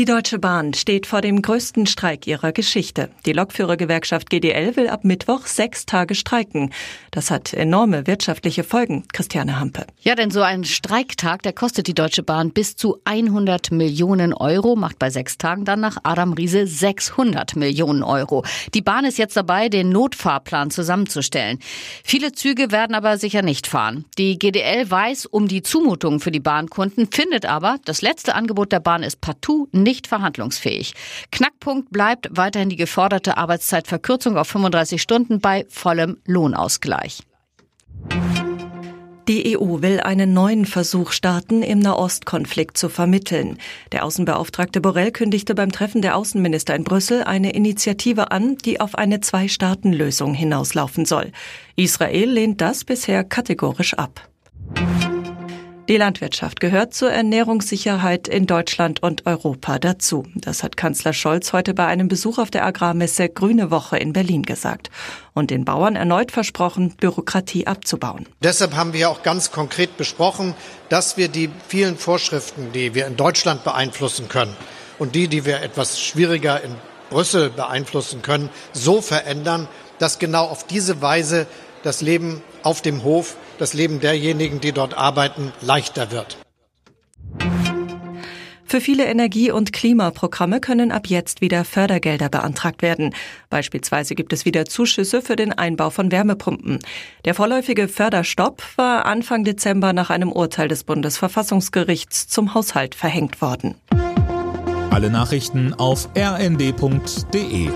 Die Deutsche Bahn steht vor dem größten Streik ihrer Geschichte. Die Lokführergewerkschaft GDL will ab Mittwoch sechs Tage streiken. Das hat enorme wirtschaftliche Folgen. Christiane Hampe. Ja, denn so ein Streiktag, der kostet die Deutsche Bahn bis zu 100 Millionen Euro, macht bei sechs Tagen dann nach Adam Riese 600 Millionen Euro. Die Bahn ist jetzt dabei, den Notfahrplan zusammenzustellen. Viele Züge werden aber sicher nicht fahren. Die GDL weiß um die Zumutungen für die Bahnkunden, findet aber, das letzte Angebot der Bahn ist partout nicht verhandlungsfähig. Knackpunkt bleibt weiterhin die geforderte Arbeitszeitverkürzung auf 35 Stunden bei vollem Lohnausgleich. Die EU will einen neuen Versuch starten, im Nahostkonflikt zu vermitteln. Der Außenbeauftragte Borrell kündigte beim Treffen der Außenminister in Brüssel eine Initiative an, die auf eine Zwei-Staaten-Lösung hinauslaufen soll. Israel lehnt das bisher kategorisch ab. Die Landwirtschaft gehört zur Ernährungssicherheit in Deutschland und Europa dazu. Das hat Kanzler Scholz heute bei einem Besuch auf der Agrarmesse Grüne Woche in Berlin gesagt und den Bauern erneut versprochen, Bürokratie abzubauen. Deshalb haben wir auch ganz konkret besprochen, dass wir die vielen Vorschriften, die wir in Deutschland beeinflussen können und die, die wir etwas schwieriger in Brüssel beeinflussen können, so verändern, dass genau auf diese Weise das Leben auf dem Hof, das Leben derjenigen, die dort arbeiten, leichter wird. Für viele Energie- und Klimaprogramme können ab jetzt wieder Fördergelder beantragt werden. Beispielsweise gibt es wieder Zuschüsse für den Einbau von Wärmepumpen. Der vorläufige Förderstopp war Anfang Dezember nach einem Urteil des Bundesverfassungsgerichts zum Haushalt verhängt worden. Alle Nachrichten auf rnd.de